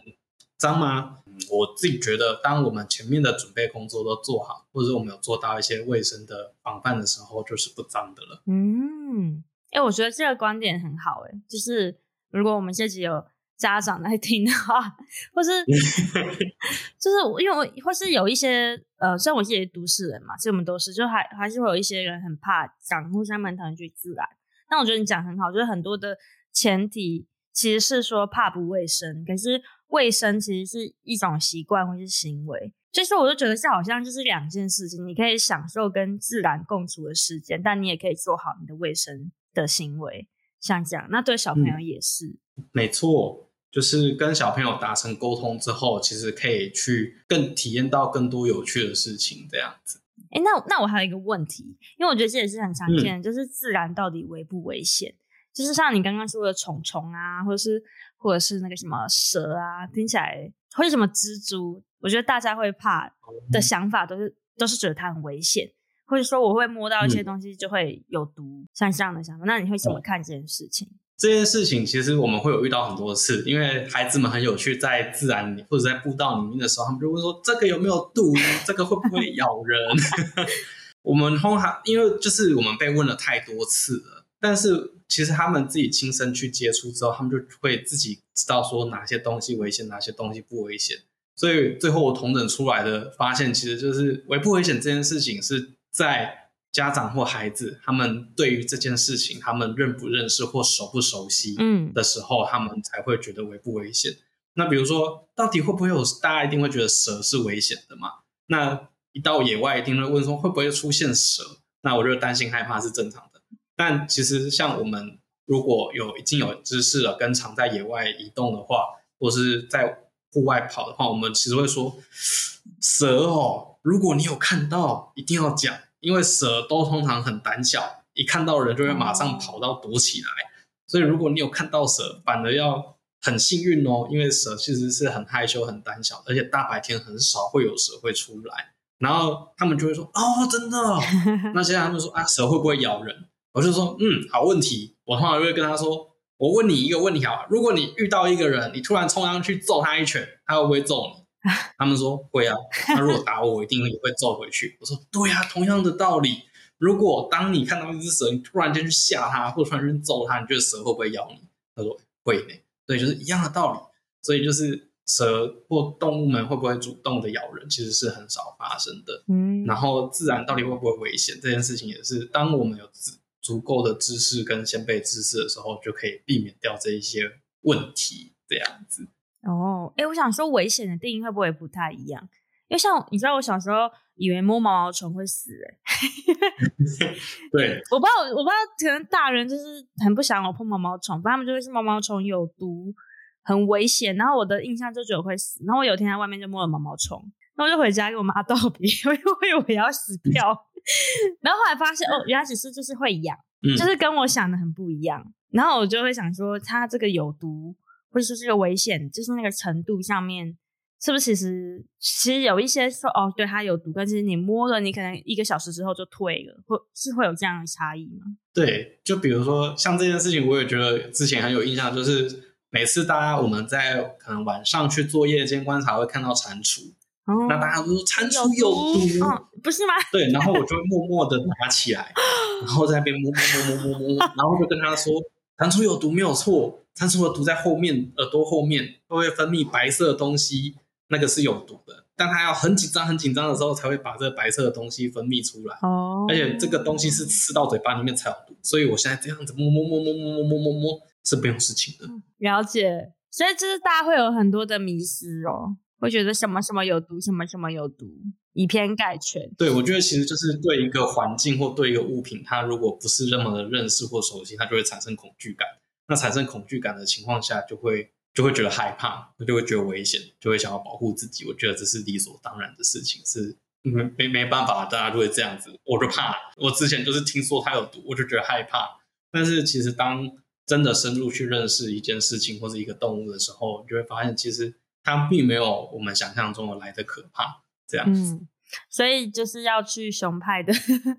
脏吗？我自己觉得，当我们前面的准备工作都做好，或者我们有做到一些卫生的防范的时候，就是不脏的了。嗯，哎、欸，我觉得这个观点很好、欸，哎，就是如果我们这集有家长来听的话，或是 就是因为我或是有一些呃，虽然我自己是都市人嘛，其实我们都是，就还还是会有一些人很怕长互相们讨厌去自然。那我觉得你讲很好，就是很多的前提其实是说怕不卫生，可是卫生其实是一种习惯或是行为，就是我就觉得这好像就是两件事情，你可以享受跟自然共处的时间，但你也可以做好你的卫生的行为，像这样，那对小朋友也是，嗯，没错，就是跟小朋友达成沟通之后，其实可以去更体验到更多有趣的事情，这样子。哎，那那我还有一个问题，因为我觉得这也是很常见的，嗯、就是自然到底危不危险？就是像你刚刚说的虫虫啊，或者是或者是那个什么蛇啊，听起来或者什么蜘蛛，我觉得大家会怕的想法都是、嗯、都是觉得它很危险，或者说我会摸到一些东西就会有毒，嗯、像这样的想法。那你会怎么看这件事情？这件事情其实我们会有遇到很多次，因为孩子们很有趣，在自然里或者在步道里面的时候，他们就会说：“这个有没有毒？这个会不会 咬人？” 我们通常因为就是我们被问了太多次了，但是其实他们自己亲身去接触之后，他们就会自己知道说哪些东西危险，哪些东西不危险。所以最后我统整出来的发现，其实就是危不危险这件事情是在。家长或孩子，他们对于这件事情，他们认不认识或熟不熟悉，嗯，的时候，嗯、他们才会觉得危不危险。那比如说，到底会不会有？大家一定会觉得蛇是危险的嘛？那一到野外，一定会问说会不会出现蛇？那我就担心害怕是正常的。但其实，像我们如果有已经有知识了，跟常在野外移动的话，或是在户外跑的话，我们其实会说，蛇哦，如果你有看到，一定要讲。因为蛇都通常很胆小，一看到人就会马上跑到躲起来。哦、所以如果你有看到蛇，反而要很幸运哦，因为蛇其实是很害羞、很胆小，而且大白天很少会有蛇会出来。然后他们就会说：“哦，真的。”那现在他们说：“啊，蛇会不会咬人？”我就说：“嗯，好问题。”我通常就会跟他说：“我问你一个问题好，如果你遇到一个人，你突然冲上去揍他一拳，他会不会揍你？”他们说会啊，他如果打我，我一定也会揍回去。我说对啊，同样的道理，如果当你看到一只蛇，你突然间去吓它，或者突然间揍它，你觉得蛇会不会咬你？他说会呢，对，就是一样的道理。所以就是蛇或动物们会不会主动的咬人，其实是很少发生的。嗯，然后自然到底会不会危险这件事情，也是当我们有足足够的知识跟先辈知识的时候，就可以避免掉这一些问题，这样子。哦，哎，我想说危险的定义会不会不太一样？因为像你知道，我小时候以为摸毛毛虫会死，哎，对，我不知道，我不知道，可能大人就是很不想我碰毛毛虫，不然他们就会是毛毛虫有毒，很危险。然后我的印象就觉得会死。然后我有一天在外面就摸了毛毛虫，然后我就回家跟我妈道别，因为我以为要死掉。然后后来发现哦，原来只是就是会痒，嗯、就是跟我想的很不一样。然后我就会想说，它这个有毒，或者说这个危险，就是那个程度上面。是不是其实其实有一些说哦，对它有毒，但是你摸了，你可能一个小时之后就退了，会是会有这样的差异吗？对，就比如说像这件事情，我也觉得之前很有印象，就是每次大家我们在可能晚上去做夜间观察，会看到蟾蜍，哦、那大家都说蟾蜍有毒，不是吗？对，然后我就会 默默的拿起来，然后在那边摸摸摸摸摸摸，然后就跟他说，蟾蜍有毒没有错，蟾蜍的毒在后面，耳朵后面都会分泌白色的东西。那个是有毒的，但它要很紧张、很紧张的时候才会把这个白色的东西分泌出来。哦，而且这个东西是吃到嘴巴里面才有毒，所以我现在这样子摸摸摸摸摸摸摸摸摸是没有事情的。了解，所以就是大家会有很多的迷失哦，会觉得什么什么有毒，什么什么有毒，以偏概全。对，我觉得其实就是对一个环境或对一个物品，它如果不是那么的认识或熟悉，它就会产生恐惧感。那产生恐惧感的情况下，就会。就会觉得害怕，就会觉得危险，就会想要保护自己。我觉得这是理所当然的事情，是没没没办法，大家就会这样子。我就怕，我之前就是听说它有毒，我就觉得害怕。但是其实当真的深入去认识一件事情或者一个动物的时候，你就会发现其实它并没有我们想象中的来得可怕。这样子，所以就是要去熊派的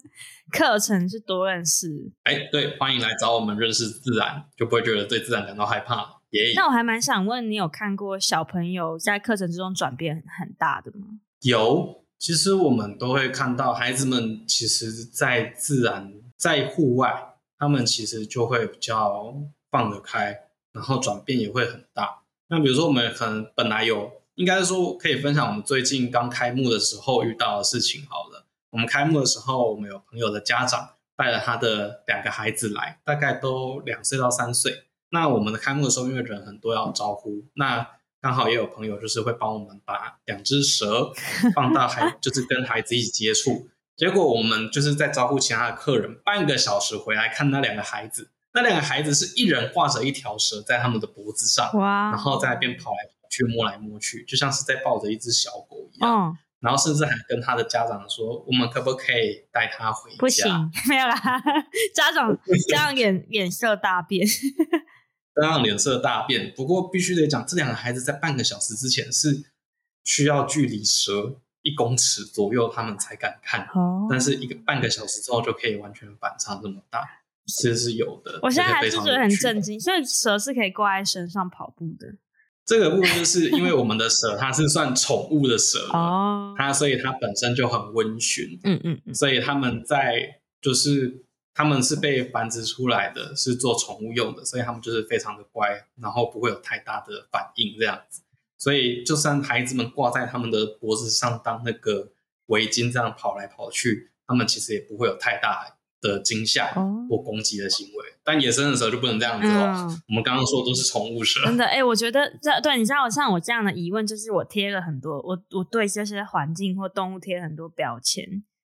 课程是多认识。哎，对，欢迎来找我们认识自然，就不会觉得对自然感到害怕。Yeah. 那我还蛮想问你，有看过小朋友在课程之中转变很大的吗？有，其实我们都会看到孩子们，其实，在自然、在户外，他们其实就会比较放得开，然后转变也会很大。那比如说，我们可能本来有，应该是说可以分享我们最近刚开幕的时候遇到的事情。好了，我们开幕的时候，我们有朋友的家长带了他的两个孩子来，大概都两岁到三岁。那我们的开幕的时候，因为人很多要招呼，那刚好也有朋友就是会帮我们把两只蛇放到孩，就是跟孩子一起接触。结果我们就是在招呼其他的客人，半个小时回来看那两个孩子，那两个孩子是一人挂着一条蛇在他们的脖子上，哇然后在那边跑来跑去、摸来摸去，就像是在抱着一只小狗一样。哦、然后甚至还跟他的家长说：“我们可不可以带他回家？”不行，没有啦，家长这样脸脸色大变。让脸色大变，不过必须得讲，这两个孩子在半个小时之前是需要距离蛇一公尺左右，他们才敢看。哦，但是一个半个小时之后就可以完全反差这么大，其实是有的。我现在还是觉得很震惊，所以蛇是可以挂在身上跑步的。这个部分就是因为我们的蛇它是算宠物的蛇哦，它所以它本身就很温驯。嗯嗯嗯，所以他们在就是。他们是被繁殖出来的，是做宠物用的，所以他们就是非常的乖，然后不会有太大的反应这样子。所以就算孩子们挂在他们的脖子上当那个围巾这样跑来跑去，他们其实也不会有太大的惊吓或攻击的行为。哦、但野生的蛇就不能这样子哦。嗯、我们刚刚说都是宠物蛇，真的哎，我觉得这对你知道，像我这样的疑问，就是我贴了很多，我我对这些环境或动物贴很多标签。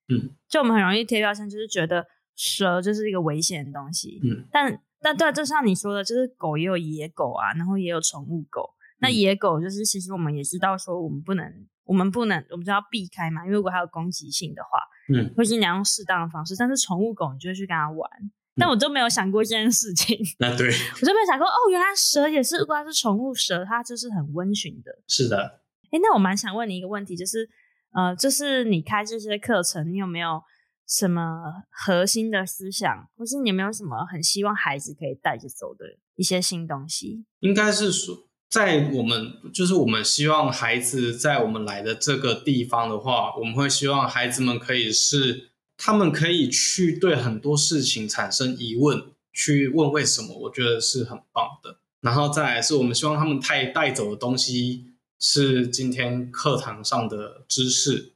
嗯，就我们很容易贴标签，就是觉得。蛇就是一个危险的东西，嗯，但但对，就像你说的，就是狗也有野狗啊，然后也有宠物狗。那野狗就是其实我们也知道说，我们不能，我们不能，我们就要避开嘛，因为如果它有攻击性的话，嗯，会尽量用适当的方式。但是宠物狗，你就会去跟它玩。但我都没有想过这件事情。那对，我就没有想过哦，原来蛇也是，如果它是宠物蛇，它就是很温驯的。是的。哎，那我蛮想问你一个问题，就是呃，就是你开这些课程，你有没有？什么核心的思想，或是你有没有什么很希望孩子可以带着走的一些新东西？应该是说，在我们就是我们希望孩子在我们来的这个地方的话，我们会希望孩子们可以是，他们可以去对很多事情产生疑问，去问为什么，我觉得是很棒的。然后再来是我们希望他们带带走的东西是今天课堂上的知识，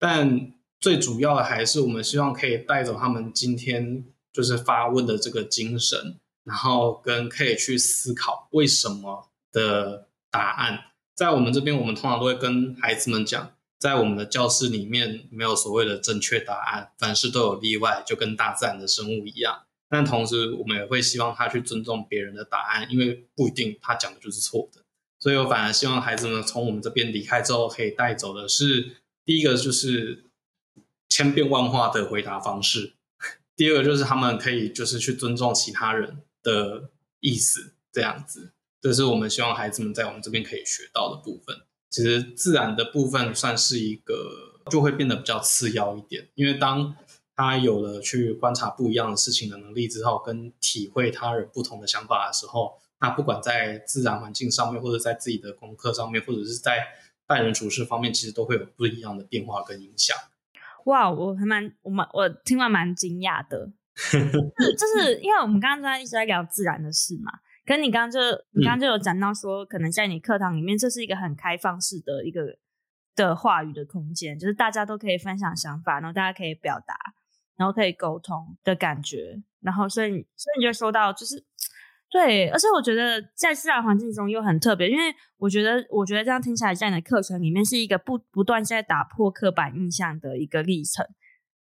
但。最主要的还是我们希望可以带走他们今天就是发问的这个精神，然后跟可以去思考为什么的答案。在我们这边，我们通常都会跟孩子们讲，在我们的教室里面没有所谓的正确答案，凡事都有例外，就跟大自然的生物一样。但同时，我们也会希望他去尊重别人的答案，因为不一定他讲的就是错的。所以我反而希望孩子们从我们这边离开之后，可以带走的是第一个就是千变万化的回答方式，第二个就是他们可以就是去尊重其他人的意思，这样子，这是我们希望孩子们在我们这边可以学到的部分。其实自然的部分算是一个，就会变得比较次要一点，因为当他有了去观察不一样的事情的能力之后，跟体会他人不同的想法的时候，那不管在自然环境上面，或者在自己的功课上面，或者是在待人处事方面，其实都会有不一样的变化跟影响。哇，我还蛮我蛮我听完蛮惊讶的，就是因为我们刚刚在一直在聊自然的事嘛，可是你刚刚就你刚刚就有讲到说，嗯、可能在你课堂里面，这是一个很开放式的一个的话语的空间，就是大家都可以分享想法，然后大家可以表达。然后可以沟通的感觉，然后所以所以你就说到就是对，而且我觉得在自然环境中又很特别，因为我觉得我觉得这样听起来在你的课程里面是一个不不断在打破刻板印象的一个历程，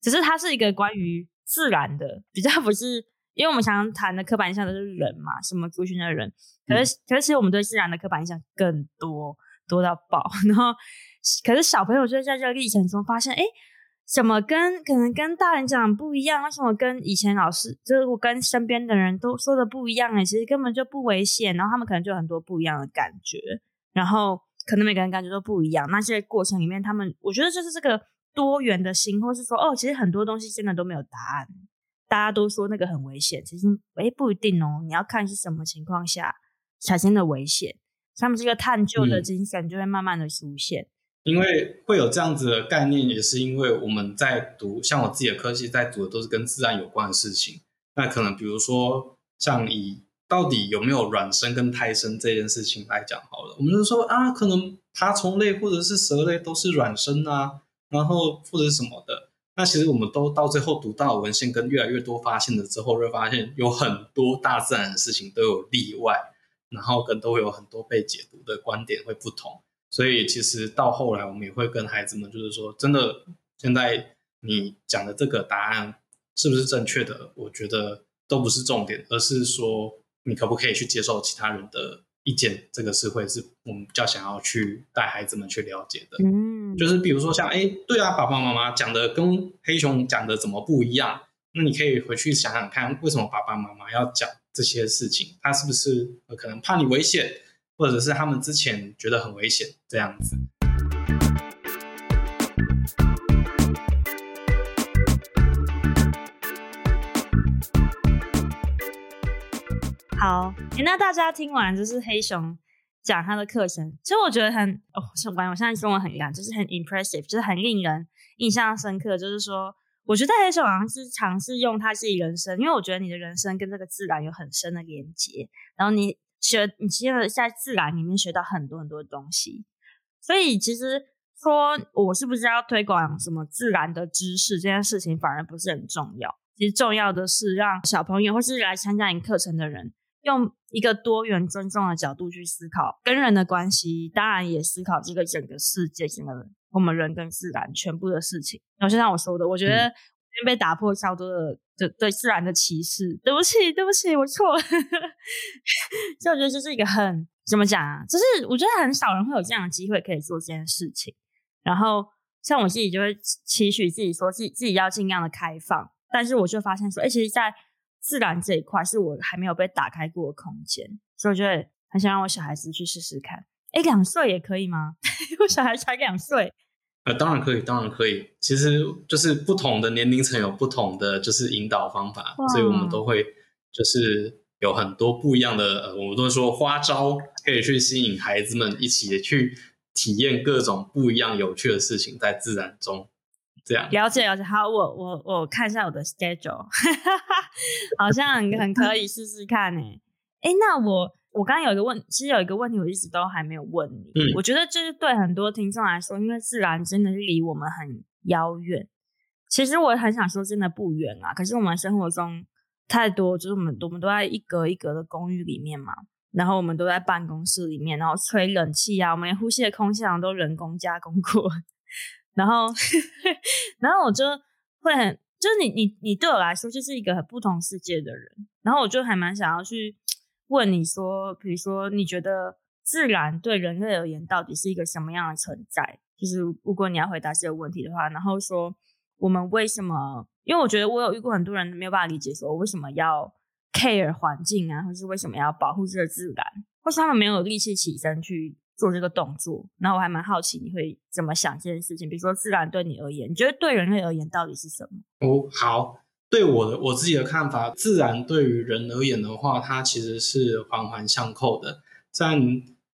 只是它是一个关于自然的，比较不是因为我们常常谈的刻板印象都是人嘛，什么族群的人，可是、嗯、可是其实我们对自然的刻板印象更多多到爆，然后可是小朋友就在这个历程中发现，哎。怎么跟可能跟大人讲不一样？为什么跟以前老师，就是我跟身边的人都说的不一样？哎，其实根本就不危险。然后他们可能就有很多不一样的感觉，然后可能每个人感觉都不一样。那些过程里面，他们我觉得就是这个多元的心，或是说哦，其实很多东西真的都没有答案。大家都说那个很危险，其实诶不一定哦。你要看是什么情况下产生的危险，他们这个探究的精神就会慢慢的出现。嗯因为会有这样子的概念，也是因为我们在读，像我自己的科系在读的都是跟自然有关的事情。那可能比如说，像以到底有没有卵生跟胎生这件事情来讲好了，我们就说啊，可能爬虫类或者是蛇类都是卵生啊，然后或者是什么的。那其实我们都到最后读到文献跟越来越多发现了之后，会发现有很多大自然的事情都有例外，然后跟都会有很多被解读的观点会不同。所以其实到后来，我们也会跟孩子们，就是说，真的，现在你讲的这个答案是不是正确的？我觉得都不是重点，而是说你可不可以去接受其他人的意见。这个是会是我们比较想要去带孩子们去了解的。嗯，就是比如说像，哎，对啊，爸爸妈妈讲的跟黑熊讲的怎么不一样？那你可以回去想想看，为什么爸爸妈妈要讲这些事情？他是不是可能怕你危险？或者是他们之前觉得很危险，这样子。好，那大家听完就是黑熊讲他的课程，其实我觉得很哦，我我现在中文很烂，就是很 impressive，就是很令人印象深刻。就是说，我觉得黑熊好像是尝试用他自己人生，因为我觉得你的人生跟这个自然有很深的连接，然后你。学你其实在自然里面学到很多很多东西，所以其实说我是不是要推广什么自然的知识这件事情反而不是很重要。其实重要的是让小朋友或是来参加你课程的人，用一个多元尊重的角度去思考跟人的关系，当然也思考这个整个世界，整个我们人跟自然全部的事情。然后就像我说的，我觉得被打破超多的。对对，自然的歧视，对不起，对不起，我错了。所以我觉得这是一个很怎么讲啊？就是我觉得很少人会有这样的机会可以做这件事情。然后像我自己就会期许自己说自己自己要尽量的开放，但是我就发现说，哎，其实，在自然这一块是我还没有被打开过的空间，所以我觉得很想让我小孩子去试试看。哎，两岁也可以吗？我小孩才两岁。呃，当然可以，当然可以。其实就是不同的年龄层有不同的就是引导方法，所以我们都会就是有很多不一样的，呃，我们都说花招可以去吸引孩子们一起去体验各种不一样有趣的事情在自然中。这样了解了解，好，我我我看一下我的 schedule，好像很很可以试试看诶。哎，那我。我刚刚有一个问，其实有一个问题我一直都还没有问你。嗯，我觉得就是对很多听众来说，因为自然真的是离我们很遥远。其实我很想说，真的不远啊。可是我们生活中太多，就是我们我们都在一格一格的公寓里面嘛，然后我们都在办公室里面，然后吹冷气啊，我们连呼吸的空气好像都人工加工过。然后，然后我就会很，就是你你你对我来说就是一个很不同世界的人。然后我就还蛮想要去。问你说，比如说，你觉得自然对人类而言到底是一个什么样的存在？就是如果你要回答这个问题的话，然后说我们为什么？因为我觉得我有遇过很多人没有办法理解，说我为什么要 care 环境啊，或是为什么要保护这个自然，或是他们没有力气起身去做这个动作。然后我还蛮好奇你会怎么想这件事情。比如说自然对你而言，你觉得对人类而言到底是什么？哦，好，对我的我自己的看法，自然对于人而言的话，它其实是环环相扣的。像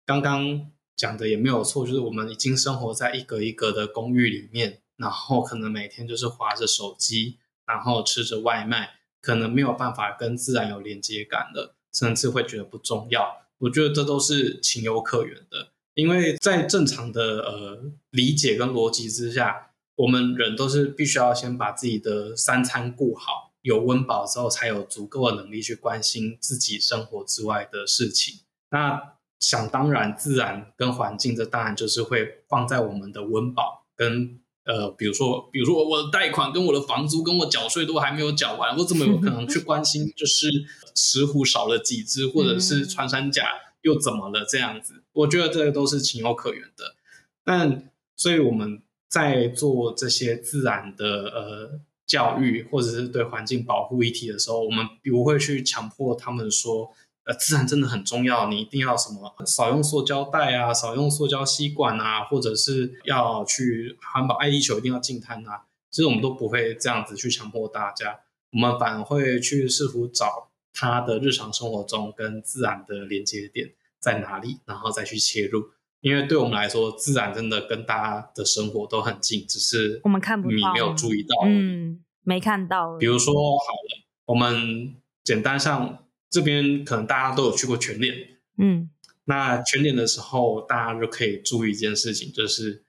刚刚讲的也没有错，就是我们已经生活在一个一个的公寓里面，然后可能每天就是划着手机，然后吃着外卖，可能没有办法跟自然有连接感了，甚至会觉得不重要。我觉得这都是情有可原的，因为在正常的呃理解跟逻辑之下，我们人都是必须要先把自己的三餐顾好，有温饱之后，才有足够的能力去关心自己生活之外的事情。那想当然，自然跟环境，这当然就是会放在我们的温饱跟呃，比如说，比如说我的贷款跟我的房租跟我缴税都还没有缴完，我怎么有可能去关心就是 石虎少了几只，或者是穿山甲又怎么了这样子？我觉得这个都是情有可原的。但所以我们在做这些自然的呃教育，或者是对环境保护议题的时候，我们不会去强迫他们说。呃，自然真的很重要，你一定要什么少用塑胶袋啊，少用塑胶吸管啊，或者是要去环保爱地球一定要净滩啊。其实我们都不会这样子去强迫大家，我们反而会去试图找他的日常生活中跟自然的连接点在哪里，然后再去切入。因为对我们来说，自然真的跟大家的生活都很近，只是我们看不到，你没有注意到，嗯，没看到。比如说，好了，我们简单上。这边可能大家都有去过全联，嗯，那全联的时候，大家就可以注意一件事情，就是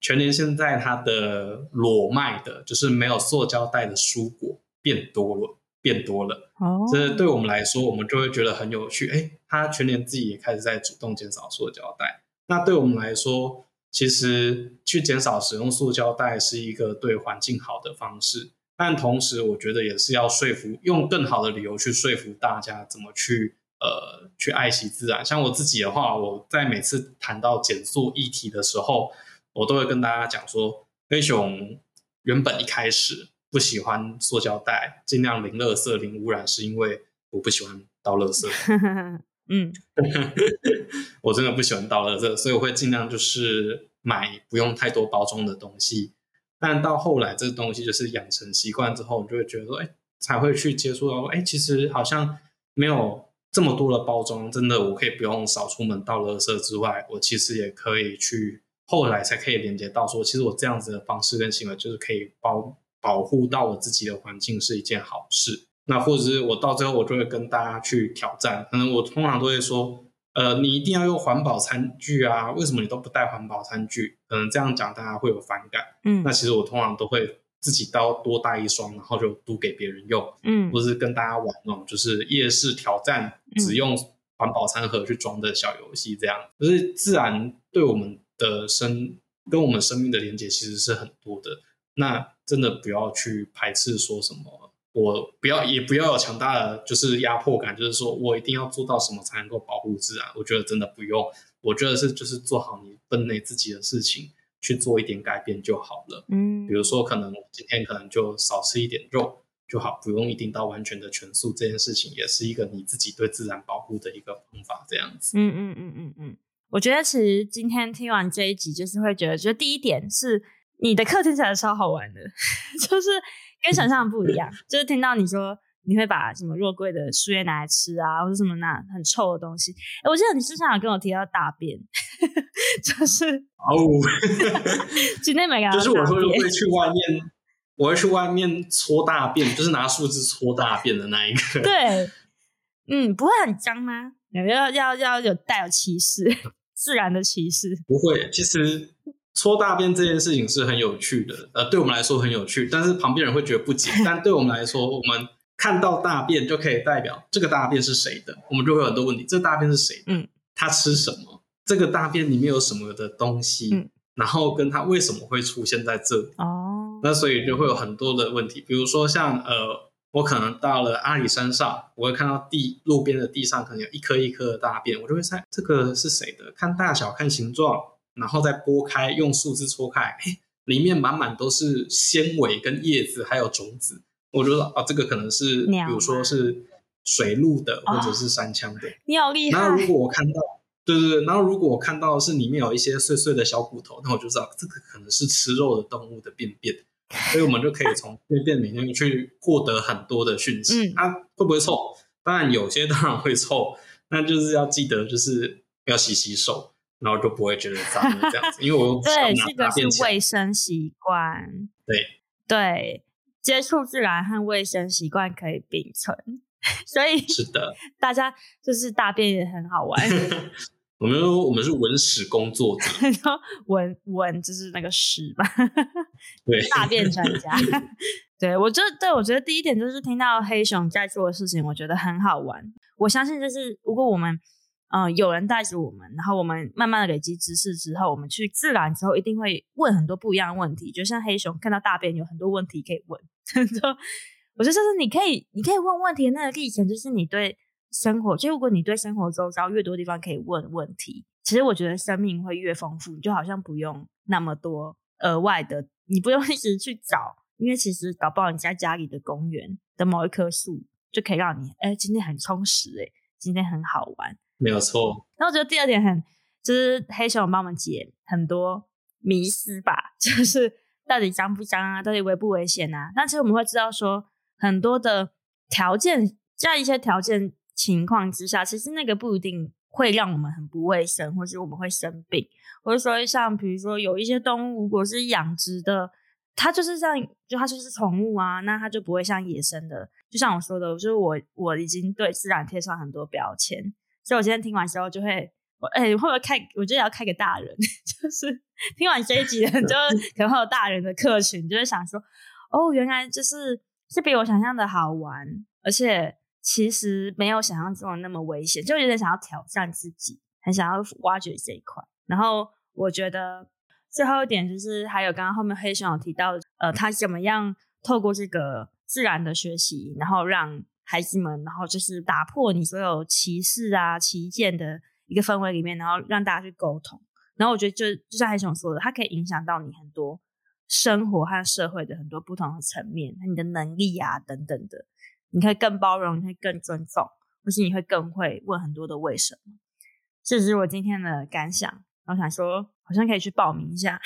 全联现在它的裸卖的，就是没有塑胶袋的蔬果变多了，变多了。哦，这对我们来说，我们就会觉得很有趣。哎，他全年自己也开始在主动减少塑胶袋。那对我们来说，其实去减少使用塑胶袋是一个对环境好的方式。但同时，我觉得也是要说服，用更好的理由去说服大家怎么去呃去爱惜自然。像我自己的话，我在每次谈到减塑议题的时候，我都会跟大家讲说，黑熊原本一开始不喜欢塑胶袋，尽量零垃圾、零污染，是因为我不喜欢倒垃圾。嗯，我真的不喜欢倒垃圾，所以我会尽量就是买不用太多包装的东西。但到后来，这个东西就是养成习惯之后，你就会觉得说，哎，才会去接触到说，哎，其实好像没有这么多的包装，真的，我可以不用少出门倒垃圾之外，我其实也可以去。后来才可以连接到说，其实我这样子的方式跟行为，就是可以保保护到我自己的环境，是一件好事。那或者是我到最后，我就会跟大家去挑战，可能我通常都会说。呃，你一定要用环保餐具啊？为什么你都不带环保餐具？可能这样讲大家会有反感。嗯，那其实我通常都会自己刀多带一双，然后就都给别人用。嗯，或是跟大家玩那种就是夜市挑战，只用环保餐盒去装的小游戏，这样。就、嗯、是自然对我们的生跟我们生命的连接其实是很多的。那真的不要去排斥说什么。我不要，也不要有强大的就是压迫感，就是说我一定要做到什么才能够保护自然。我觉得真的不用，我觉得是就是做好你分内自己的事情，去做一点改变就好了。嗯，比如说可能今天可能就少吃一点肉就好，不用一定到完全的全素。这件事情也是一个你自己对自然保护的一个方法，这样子。嗯嗯嗯嗯嗯，我觉得其实今天听完这一集，就是会觉得，觉得第一点是你的课听起来超好玩的，就是。跟想象不一样，就是听到你说你会把什么肉桂的树叶拿来吃啊，或者什么那很臭的东西。我记得你之前有跟我提到大便，就是哦，今天没有，就是我说会去外面，我会去外面搓大便，就是拿树枝搓大便的那一个。对，嗯，不会很脏吗？要要要有带有歧视，自然的歧视？不会，其实。搓大便这件事情是很有趣的，呃，对我们来说很有趣，但是旁边人会觉得不解。但对我们来说，我们看到大便就可以代表这个大便是谁的，我们就会有很多问题：这大便是谁的？嗯，他吃什么？这个大便里面有什么的东西？嗯，然后跟他为什么会出现在这里？哦，那所以就会有很多的问题，比如说像呃，我可能到了阿里山上，我会看到地路边的地上可能有一颗一颗的大便，我就会猜这个是谁的？看大小，看形状，然后再剥开，用树枝戳开，哎，里面满满都是纤维跟叶子，还有种子。我觉得啊，这个可能是，比如说是水鹿的，或者是山羌的。你好厉害！然后如果我看到，对对对，然后如果我看到是里面有一些碎碎的小骨头，那我就知道这个可能是吃肉的动物的便便。所以我们就可以从便便里面去获得很多的讯息。啊、会不会臭？当然有些当然会臭，那就是要记得就是要洗洗手，然后就不会觉得脏这样子。因为我对这个是卫生习惯。对对，接触自然和卫生习惯可以并存，所以是的，大家就是大便也很好玩。我们说我们是文史工作者，文文就是那个史吧，对，大便专家。对，我觉得，对，我觉得第一点就是听到黑熊在做的事情，我觉得很好玩。我相信就是如果我们，嗯、有人带着我们，然后我们慢慢的累积知识之后，我们去自然之后，一定会问很多不一样的问题。就像黑熊看到大便，有很多问题可以问。我觉得就是你可以，你可以问问题那个历程，就是你对。生活，就如果你对生活周遭越多地方可以问问题，其实我觉得生命会越丰富，你就好像不用那么多额外的，你不用一直去找，因为其实搞不好你在家里的公园的某一棵树就可以让你，哎，今天很充实，哎，今天很好玩，没有错。那我觉得第二点很，就是黑熊帮我们解很多迷思吧，就是到底脏不脏啊，到底危不危险啊？但其实我们会知道说，很多的条件，在一些条件。情况之下，其实那个不一定会让我们很不卫生，或是我们会生病，或者说像比如说有一些动物，如果是养殖的，它就是像就它就是宠物啊，那它就不会像野生的。就像我说的，就是我我已经对自然贴上很多标签，所以我今天听完之后就会，我哎、欸、会不会开？我觉得要开给大人，就是听完这一集的人，就 可能会有大人的客群，就是想说，哦，原来就是是比我想象的好玩，而且。其实没有想象中的那么危险，就有点想要挑战自己，很想要挖掘这一块。然后我觉得最后一点就是，还有刚刚后面黑熊有提到，呃，他怎么样透过这个自然的学习，然后让孩子们，然后就是打破你所有歧视啊、歧见的一个氛围里面，然后让大家去沟通。然后我觉得就就像黑熊说的，它可以影响到你很多生活和社会的很多不同的层面，你的能力啊等等的。你可以更包容，你可以更尊重，或是你会更会问很多的为什么。这是我今天的感想。我想说，好像可以去报名一下。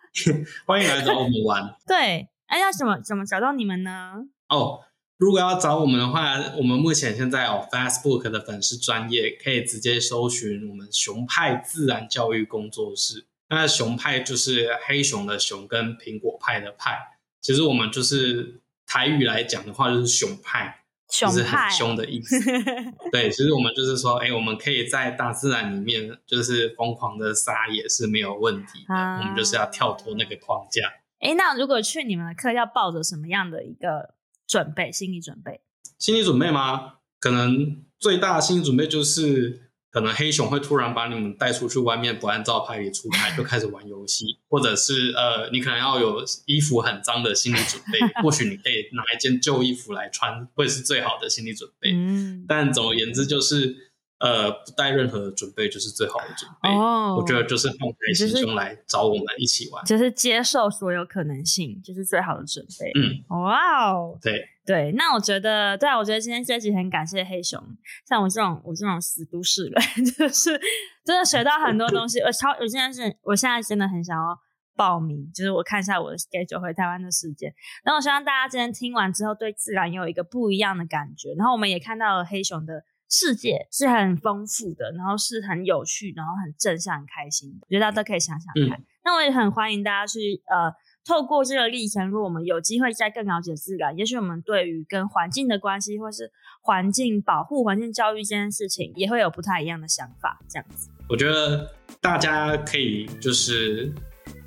欢迎来找我们玩。对，哎，要怎么怎么找到你们呢？哦，如果要找我们的话，我们目前现在有 Facebook 的粉丝专业，可以直接搜寻我们熊派自然教育工作室。那熊派就是黑熊的熊跟苹果派的派。其实我们就是。台语来讲的话，就是熊派，熊派就是很凶的意思。对，其实我们就是说，哎、欸，我们可以在大自然里面，就是疯狂的撒野是没有问题的。啊、我们就是要跳脱那个框架。哎、欸，那如果去你们的课，要抱着什么样的一个准备？心理准备？心理准备吗？可能最大的心理准备就是。可能黑熊会突然把你们带出去外面，不按照牌理出牌，就开始玩游戏，或者是呃，你可能要有衣服很脏的心理准备。或许你可以拿一件旧衣服来穿，会是最好的心理准备。嗯，但总而言之就是。呃，不带任何准备就是最好的准备。哦，我觉得就是放开心胸来找我们一起玩，就是接受所有可能性，就是最好的准备。嗯，哇哦，对对，那我觉得，对啊，我觉得今天这集很感谢黑熊，像我这种我这种死都市人，就是真的学到很多东西。我超，我现在是，我现在真的很想要报名，就是我看一下我的 schedule 回台湾的时间。然后我希望大家今天听完之后，对自然有一个不一样的感觉。然后我们也看到了黑熊的。世界是很丰富的，然后是很有趣，然后很正向、很开心的。我觉得大家都可以想想看。嗯、那我也很欢迎大家去呃，透过这个历程，如果我们有机会再更了解自然，也许我们对于跟环境的关系，或是环境保护、环境教育这件事情，也会有不太一样的想法。这样子，我觉得大家可以就是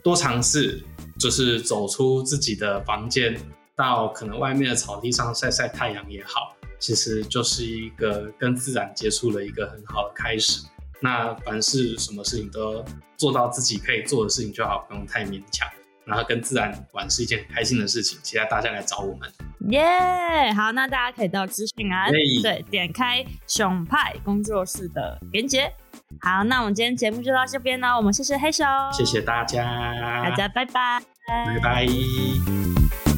多尝试，就是走出自己的房间，到可能外面的草地上晒晒太阳也好。其实就是一个跟自然接触了一个很好的开始。那凡事什么事情都做到自己可以做的事情就好，不用太勉强。然后跟自然玩是一件很开心的事情，期待大家来找我们。耶，好，那大家可以到资讯啊，对，点开熊派工作室的连接。好，那我们今天节目就到这边了，我们谢谢黑手，谢谢大家，大家拜拜，拜拜。